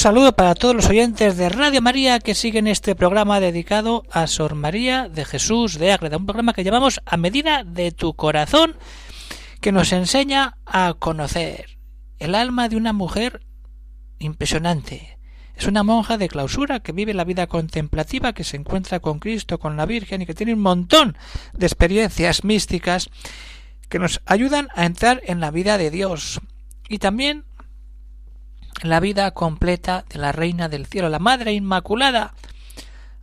Saludo para todos los oyentes de Radio María que siguen este programa dedicado a Sor María de Jesús de Ágreda, un programa que llamamos A medida de tu corazón, que nos enseña a conocer el alma de una mujer impresionante. Es una monja de clausura que vive la vida contemplativa, que se encuentra con Cristo, con la Virgen y que tiene un montón de experiencias místicas que nos ayudan a entrar en la vida de Dios. Y también la vida completa de la Reina del Cielo, la Madre Inmaculada.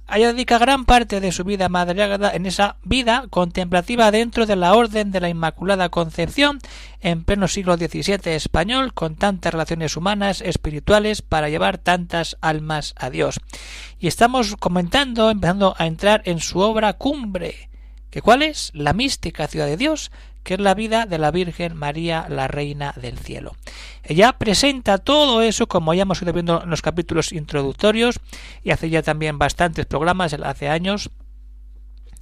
Ella dedica gran parte de su vida madreada en esa vida contemplativa dentro de la Orden de la Inmaculada Concepción en pleno siglo XVII español, con tantas relaciones humanas, espirituales, para llevar tantas almas a Dios. Y estamos comentando, empezando a entrar en su obra cumbre, que cuál es la mística ciudad de Dios, que es la vida de la Virgen María, la Reina del Cielo. Ella presenta todo eso, como ya hemos ido viendo en los capítulos introductorios, y hace ya también bastantes programas, hace años,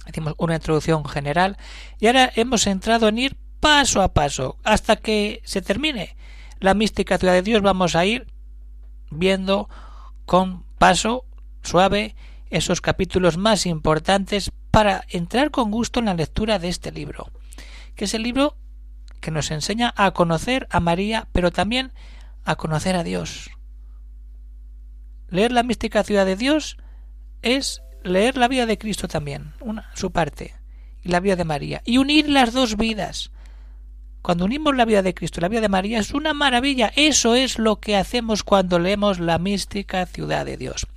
hicimos una introducción general, y ahora hemos entrado en ir paso a paso, hasta que se termine la mística ciudad de Dios, vamos a ir viendo con paso suave esos capítulos más importantes para entrar con gusto en la lectura de este libro que es el libro que nos enseña a conocer a María, pero también a conocer a Dios. Leer la mística ciudad de Dios es leer la vida de Cristo también, una, su parte, y la vida de María, y unir las dos vidas. Cuando unimos la vida de Cristo y la vida de María es una maravilla. Eso es lo que hacemos cuando leemos la mística ciudad de Dios.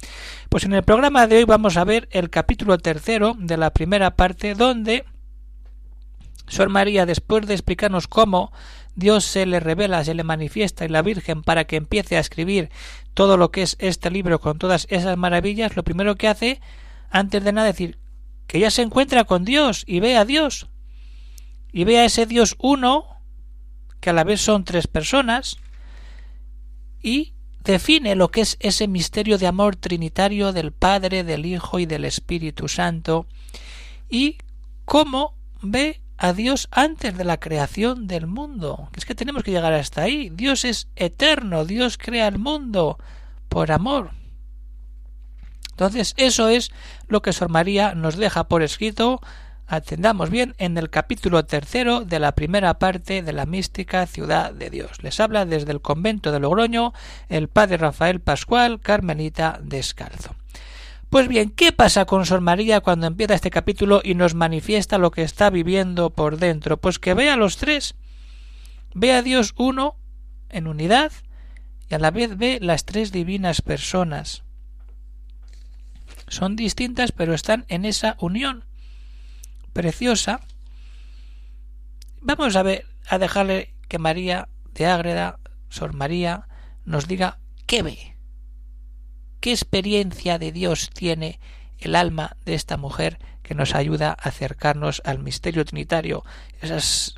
Pues en el programa de hoy vamos a ver el capítulo tercero de la primera parte donde Sor María, después de explicarnos cómo Dios se le revela, se le manifiesta y la Virgen para que empiece a escribir todo lo que es este libro con todas esas maravillas, lo primero que hace, antes de nada, decir que ella se encuentra con Dios y ve a Dios. Y ve a ese Dios uno, que a la vez son tres personas, y define lo que es ese misterio de amor trinitario del Padre, del Hijo y del Espíritu Santo, y cómo ve a Dios antes de la creación del mundo. Es que tenemos que llegar hasta ahí. Dios es eterno, Dios crea el mundo por amor. Entonces, eso es lo que Sor María nos deja por escrito. Atendamos bien en el capítulo tercero de la primera parte de la mística ciudad de Dios. Les habla desde el convento de Logroño el padre Rafael Pascual, Carmelita Descalzo. Pues bien, ¿qué pasa con Sor María cuando empieza este capítulo y nos manifiesta lo que está viviendo por dentro? Pues que ve a los tres, ve a Dios uno en unidad y a la vez ve las tres divinas personas. Son distintas pero están en esa unión preciosa. Vamos a ver, a dejarle que María de Ágreda, Sor María, nos diga qué ve qué experiencia de Dios tiene el alma de esta mujer que nos ayuda a acercarnos al misterio trinitario, esas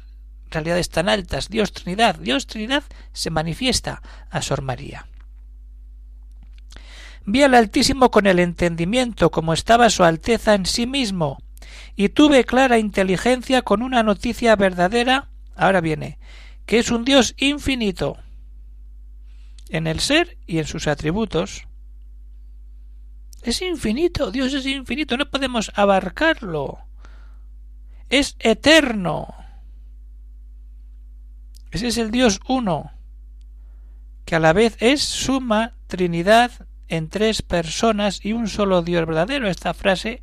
realidades tan altas, Dios Trinidad, Dios Trinidad se manifiesta a Sor María. Vi al Altísimo con el entendimiento como estaba su Alteza en sí mismo, y tuve clara inteligencia con una noticia verdadera, ahora viene, que es un Dios infinito, en el ser y en sus atributos, es infinito, Dios es infinito, no podemos abarcarlo. Es eterno. Ese es el Dios uno, que a la vez es suma Trinidad en tres personas y un solo Dios verdadero. Esta frase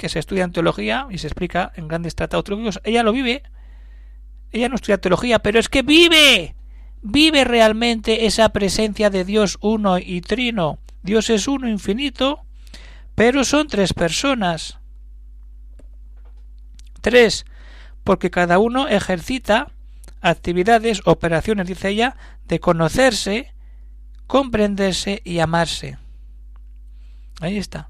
que se estudia en teología y se explica en grandes tratados teológicos, ella lo vive. Ella no estudia teología, pero es que vive, vive realmente esa presencia de Dios uno y trino Dios es uno infinito, pero son tres personas. Tres, porque cada uno ejercita actividades, operaciones, dice ella, de conocerse, comprenderse y amarse. Ahí está.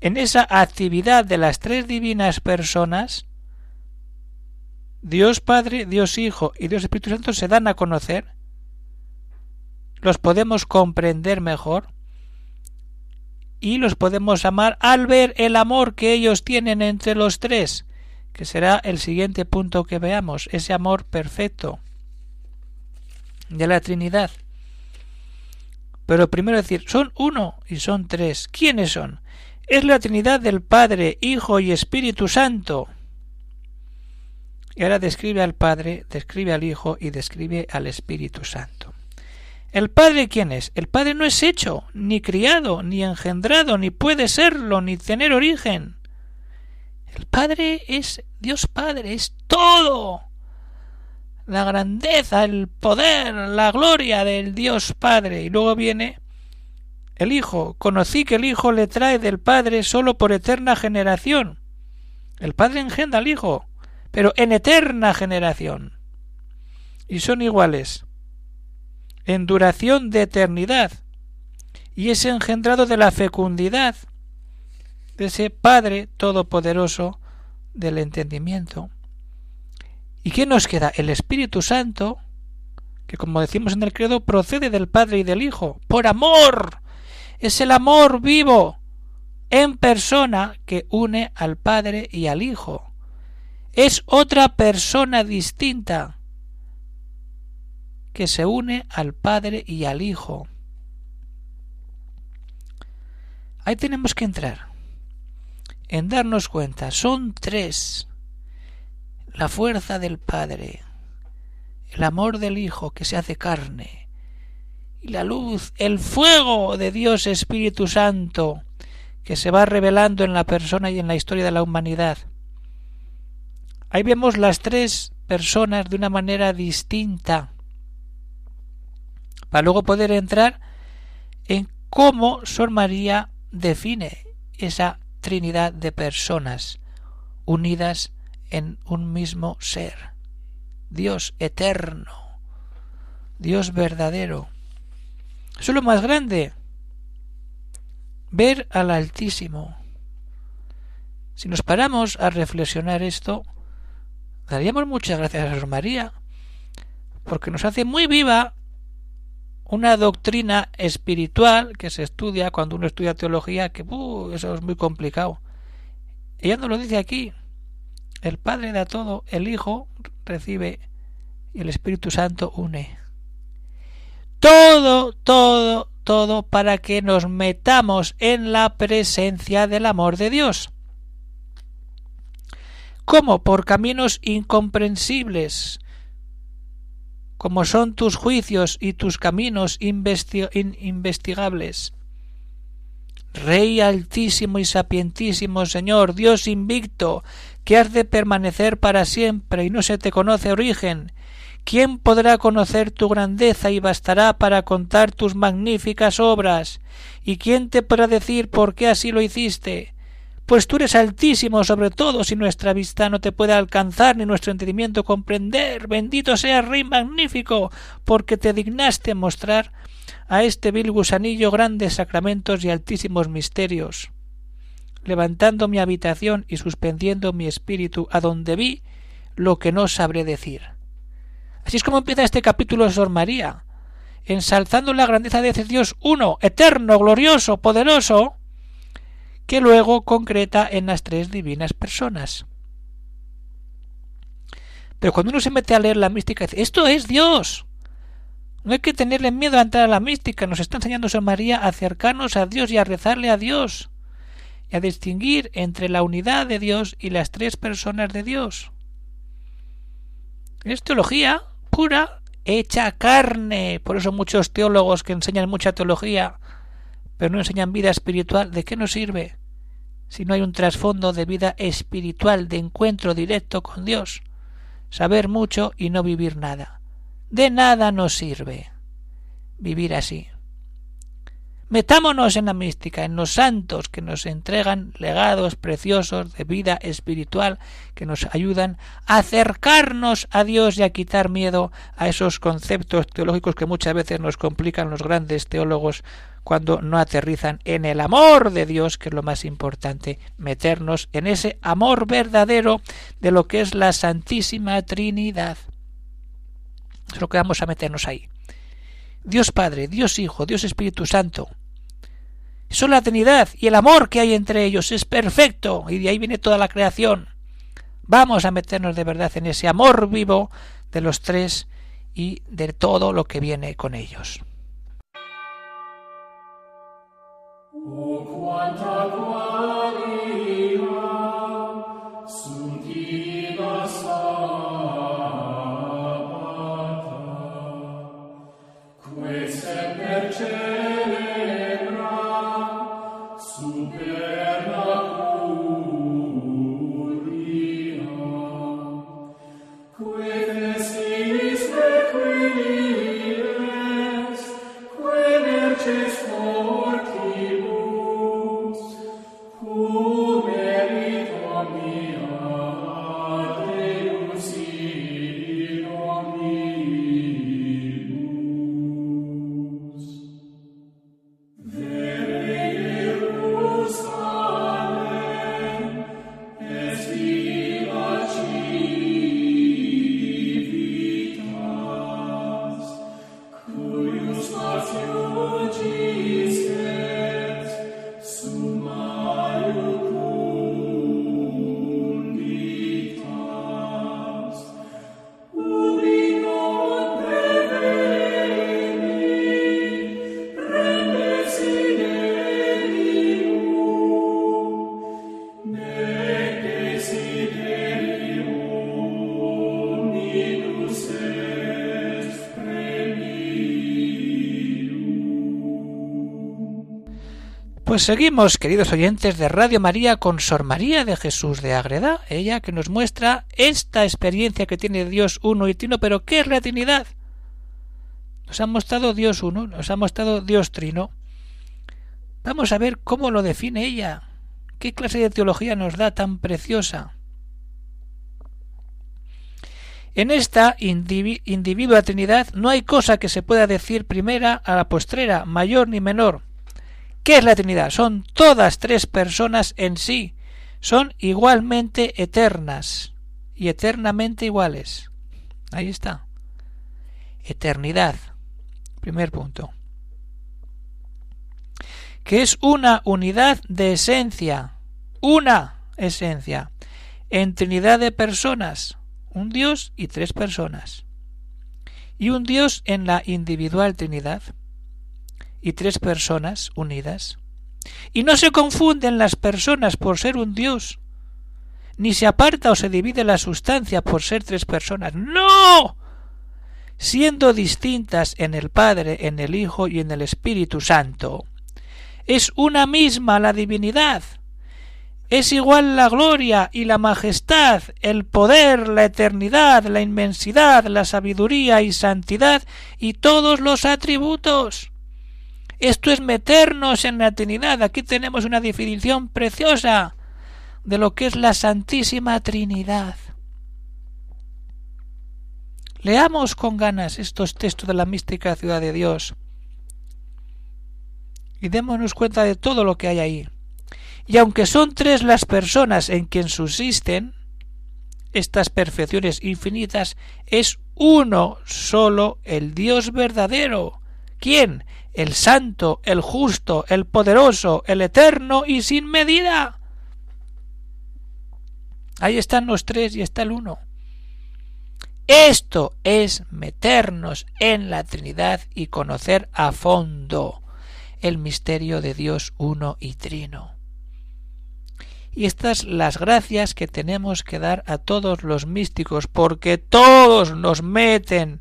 En esa actividad de las tres divinas personas, Dios Padre, Dios Hijo y Dios Espíritu Santo se dan a conocer, los podemos comprender mejor y los podemos amar al ver el amor que ellos tienen entre los tres, que será el siguiente punto que veamos, ese amor perfecto de la Trinidad. Pero primero decir, son uno y son tres. ¿Quiénes son? Es la Trinidad del Padre, Hijo y Espíritu Santo. Y ahora describe al Padre, describe al Hijo y describe al Espíritu Santo. ¿El Padre quién es? El Padre no es hecho, ni criado, ni engendrado, ni puede serlo, ni tener origen. El Padre es Dios Padre, es todo. La grandeza, el poder, la gloria del Dios Padre. Y luego viene el Hijo. Conocí que el Hijo le trae del Padre solo por eterna generación. El Padre engendra al Hijo, pero en eterna generación. Y son iguales en duración de eternidad, y es engendrado de la fecundidad de ese Padre Todopoderoso del entendimiento. ¿Y qué nos queda? El Espíritu Santo, que como decimos en el credo, procede del Padre y del Hijo, por amor. Es el amor vivo en persona que une al Padre y al Hijo. Es otra persona distinta que se une al Padre y al Hijo. Ahí tenemos que entrar, en darnos cuenta, son tres, la fuerza del Padre, el amor del Hijo que se hace carne, y la luz, el fuego de Dios Espíritu Santo, que se va revelando en la persona y en la historia de la humanidad. Ahí vemos las tres personas de una manera distinta, para luego poder entrar en cómo Sor María define esa trinidad de personas unidas en un mismo ser. Dios eterno, Dios verdadero. Eso es lo más grande. Ver al Altísimo. Si nos paramos a reflexionar esto, daríamos muchas gracias a María, porque nos hace muy viva una doctrina espiritual que se estudia cuando uno estudia teología, que uh, eso es muy complicado. Ella nos lo dice aquí. El Padre da todo, el Hijo recibe y el Espíritu Santo une. Todo, todo, todo para que nos metamos en la presencia del amor de Dios. ¿Cómo? Por caminos incomprensibles, como son tus juicios y tus caminos investigables. Rey altísimo y sapientísimo Señor, Dios invicto, que has de permanecer para siempre y no se te conoce origen, ¿quién podrá conocer tu grandeza y bastará para contar tus magníficas obras? ¿Y quién te podrá decir por qué así lo hiciste? pues tú eres altísimo sobre todo si nuestra vista no te puede alcanzar ni nuestro entendimiento comprender. Bendito sea Rey magnífico, porque te dignaste mostrar a este vil gusanillo grandes sacramentos y altísimos misterios. Levantando mi habitación y suspendiendo mi espíritu a donde vi lo que no sabré decir. Así es como empieza este capítulo de Sor María, ensalzando la grandeza de ese Dios uno, eterno, glorioso, poderoso, que luego concreta en las tres divinas personas. Pero cuando uno se mete a leer la mística, dice, esto es Dios. No hay que tenerle miedo a entrar a la mística. Nos está enseñando San María a acercarnos a Dios y a rezarle a Dios. Y a distinguir entre la unidad de Dios y las tres personas de Dios. Es teología pura, hecha carne. Por eso muchos teólogos que enseñan mucha teología, pero no enseñan vida espiritual, ¿de qué nos sirve? si no hay un trasfondo de vida espiritual, de encuentro directo con Dios. Saber mucho y no vivir nada. De nada nos sirve vivir así. Metámonos en la mística, en los santos que nos entregan legados preciosos de vida espiritual que nos ayudan a acercarnos a Dios y a quitar miedo a esos conceptos teológicos que muchas veces nos complican los grandes teólogos cuando no aterrizan en el amor de Dios, que es lo más importante, meternos en ese amor verdadero de lo que es la Santísima Trinidad. Es lo que vamos a meternos ahí. Dios Padre, Dios Hijo, Dios Espíritu Santo. La Trinidad y el amor que hay entre ellos es perfecto y de ahí viene toda la creación. Vamos a meternos de verdad en ese amor vivo de los tres y de todo lo que viene con ellos. Pues seguimos, queridos oyentes de Radio María, con Sor María de Jesús de Ágreda, ella que nos muestra esta experiencia que tiene Dios uno y trino, pero ¿qué es la Trinidad? Nos ha mostrado Dios uno, nos ha mostrado Dios trino. Vamos a ver cómo lo define ella, qué clase de teología nos da tan preciosa. En esta individua Trinidad no hay cosa que se pueda decir primera a la postrera, mayor ni menor ¿Qué es la Trinidad? Son todas tres personas en sí. Son igualmente eternas y eternamente iguales. Ahí está. Eternidad. Primer punto. Que es una unidad de esencia. Una esencia. En Trinidad de personas. Un Dios y tres personas. Y un Dios en la individual Trinidad y tres personas unidas. Y no se confunden las personas por ser un Dios, ni se aparta o se divide la sustancia por ser tres personas. ¡No! Siendo distintas en el Padre, en el Hijo y en el Espíritu Santo. Es una misma la divinidad. Es igual la gloria y la majestad, el poder, la eternidad, la inmensidad, la sabiduría y santidad y todos los atributos. Esto es meternos en la Trinidad. Aquí tenemos una definición preciosa de lo que es la Santísima Trinidad. Leamos con ganas estos textos de la mística ciudad de Dios y démonos cuenta de todo lo que hay ahí. Y aunque son tres las personas en quien subsisten estas perfecciones infinitas, es uno solo el Dios verdadero. ¿Quién? El santo, el justo, el poderoso, el eterno y sin medida. Ahí están los tres y está el uno. Esto es meternos en la Trinidad y conocer a fondo el misterio de Dios uno y trino. Y estas las gracias que tenemos que dar a todos los místicos, porque todos nos meten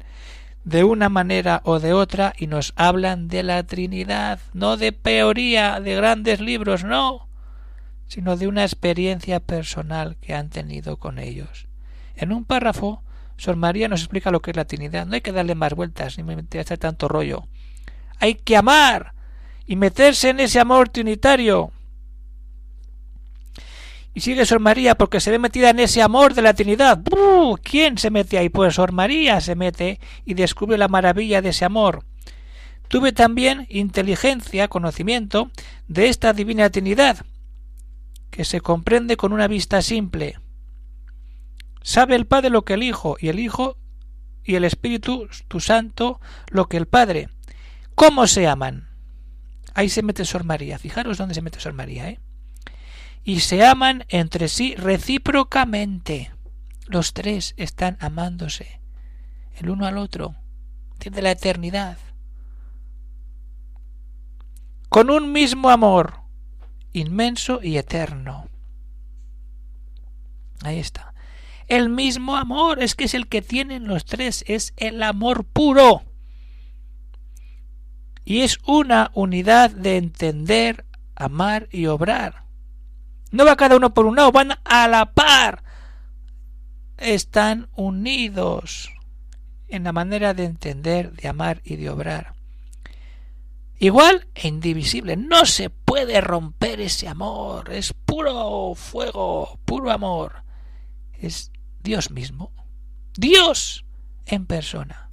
de una manera o de otra y nos hablan de la Trinidad, no de teoría, de grandes libros, no, sino de una experiencia personal que han tenido con ellos. En un párrafo, Sor María nos explica lo que es la Trinidad. No hay que darle más vueltas ni hacer tanto rollo. Hay que amar y meterse en ese amor trinitario. Y sigue Sor María porque se ve metida en ese amor de la Trinidad. ¿Quién se mete ahí? Pues Sor María se mete y descubre la maravilla de ese amor. Tuve también inteligencia, conocimiento de esta divina Trinidad, que se comprende con una vista simple. Sabe el Padre lo que el Hijo, y el Hijo y el Espíritu, tu Santo, lo que el Padre. ¿Cómo se aman? Ahí se mete Sor María. Fijaros dónde se mete Sor María, ¿eh? Y se aman entre sí recíprocamente. Los tres están amándose, el uno al otro, desde la eternidad. Con un mismo amor, inmenso y eterno. Ahí está. El mismo amor es que es el que tienen los tres, es el amor puro. Y es una unidad de entender, amar y obrar. No va cada uno por un lado, van a la par. Están unidos en la manera de entender, de amar y de obrar. Igual e indivisible. No se puede romper ese amor. Es puro fuego, puro amor. Es Dios mismo. Dios en persona.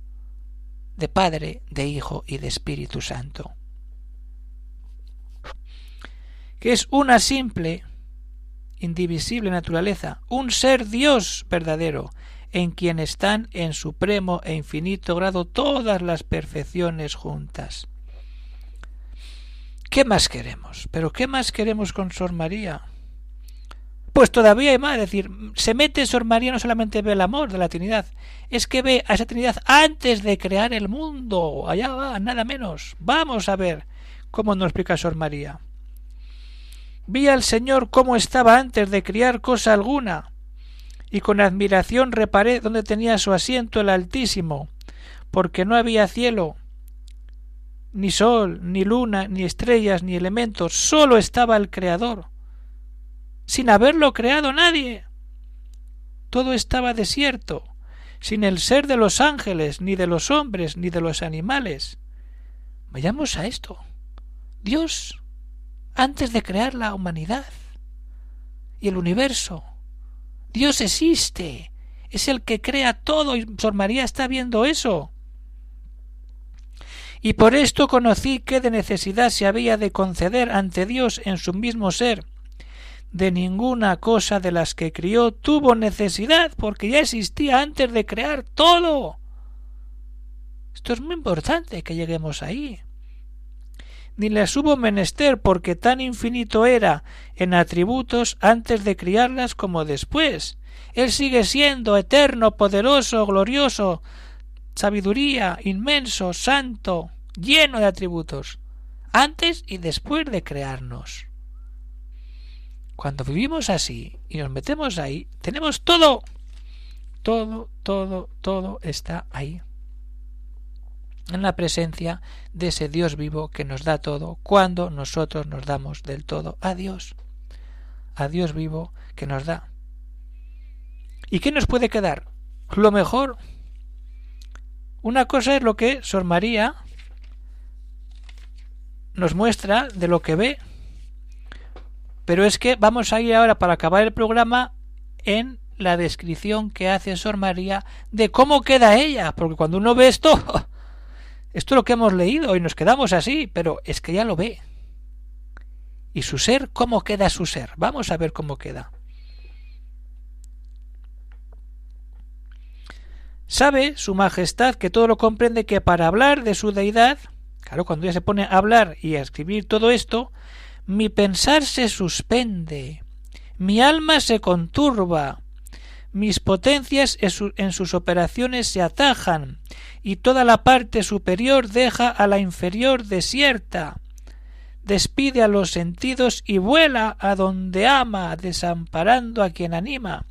De Padre, de Hijo y de Espíritu Santo. Que es una simple, indivisible naturaleza. Un ser Dios verdadero en quien están en supremo e infinito grado todas las perfecciones juntas ¿Qué más queremos? ¿Pero qué más queremos con Sor María? Pues todavía hay más, es decir, se mete Sor María no solamente ve el amor de la Trinidad, es que ve a esa Trinidad antes de crear el mundo. Allá va, nada menos. Vamos a ver cómo nos explica Sor María. Vi al Señor cómo estaba antes de criar cosa alguna, y con admiración reparé dónde tenía su asiento el Altísimo, porque no había cielo, ni sol, ni luna, ni estrellas, ni elementos, sólo estaba el Creador, sin haberlo creado nadie. Todo estaba desierto, sin el ser de los ángeles, ni de los hombres, ni de los animales. Vayamos a esto. Dios, antes de crear la humanidad y el universo, Dios existe, es el que crea todo y Sor María está viendo eso y por esto conocí que de necesidad se había de conceder ante Dios en su mismo ser. De ninguna cosa de las que crió tuvo necesidad, porque ya existía antes de crear todo. Esto es muy importante que lleguemos ahí. Ni las hubo menester, porque tan infinito era en atributos antes de criarlas como después. Él sigue siendo eterno, poderoso, glorioso, sabiduría, inmenso, santo, lleno de atributos, antes y después de crearnos. Cuando vivimos así y nos metemos ahí, tenemos todo. Todo, todo, todo está ahí. En la presencia de ese Dios vivo que nos da todo cuando nosotros nos damos del todo a Dios. A Dios vivo que nos da. ¿Y qué nos puede quedar? Lo mejor una cosa es lo que Sor María nos muestra de lo que ve, pero es que vamos a ir ahora para acabar el programa en la descripción que hace Sor María de cómo queda ella, porque cuando uno ve esto, esto es lo que hemos leído y nos quedamos así, pero es que ya lo ve. ¿Y su ser? ¿Cómo queda su ser? Vamos a ver cómo queda. Sabe su majestad que todo lo comprende que para hablar de su deidad, claro, cuando ella se pone a hablar y a escribir todo esto, mi pensar se suspende, mi alma se conturba, mis potencias en sus operaciones se atajan, y toda la parte superior deja a la inferior desierta, despide a los sentidos y vuela a donde ama, desamparando a quien anima,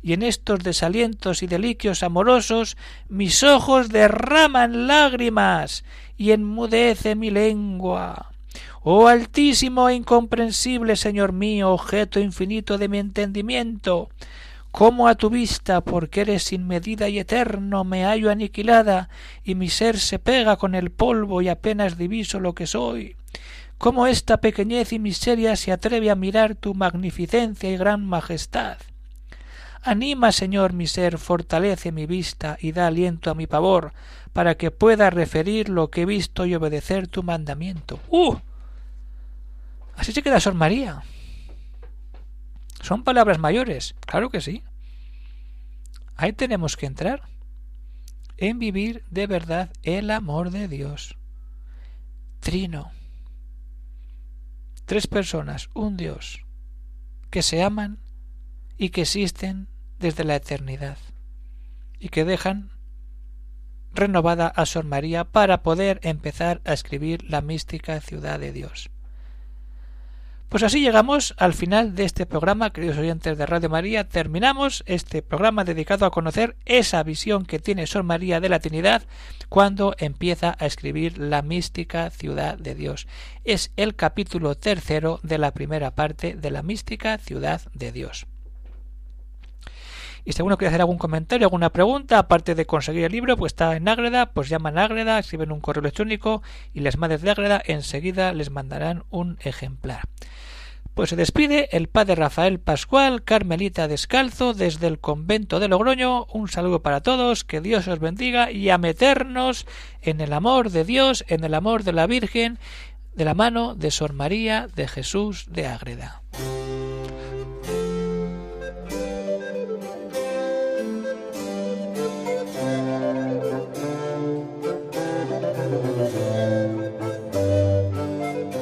y en estos desalientos y deliquios amorosos mis ojos derraman lágrimas y enmudece mi lengua. Oh altísimo e incomprensible Señor mío, objeto infinito de mi entendimiento, cómo a tu vista, porque eres sin medida y eterno, me hallo aniquilada, y mi ser se pega con el polvo y apenas diviso lo que soy cómo esta pequeñez y miseria se atreve a mirar tu magnificencia y gran majestad. Anima, Señor, mi ser, fortalece mi vista y da aliento a mi pavor, para que pueda referir lo que he visto y obedecer tu mandamiento. ¡Uh! Así se queda Sor María. Son palabras mayores, claro que sí. Ahí tenemos que entrar en vivir de verdad el amor de Dios. Trino. Tres personas, un Dios, que se aman y que existen desde la eternidad y que dejan renovada a Sor María para poder empezar a escribir la mística ciudad de Dios. Pues así llegamos al final de este programa, queridos oyentes de Radio María. Terminamos este programa dedicado a conocer esa visión que tiene Sor María de la Trinidad cuando empieza a escribir la mística ciudad de Dios. Es el capítulo tercero de la primera parte de la mística ciudad de Dios. Y si alguno quiere hacer algún comentario, alguna pregunta, aparte de conseguir el libro, pues está en Ágreda, pues llaman a Ágreda, escriben un correo electrónico y las madres de Ágreda enseguida les mandarán un ejemplar. Pues se despide el padre Rafael Pascual, Carmelita Descalzo, desde el convento de Logroño. Un saludo para todos, que Dios os bendiga y a meternos en el amor de Dios, en el amor de la Virgen, de la mano de Sor María de Jesús de Ágreda.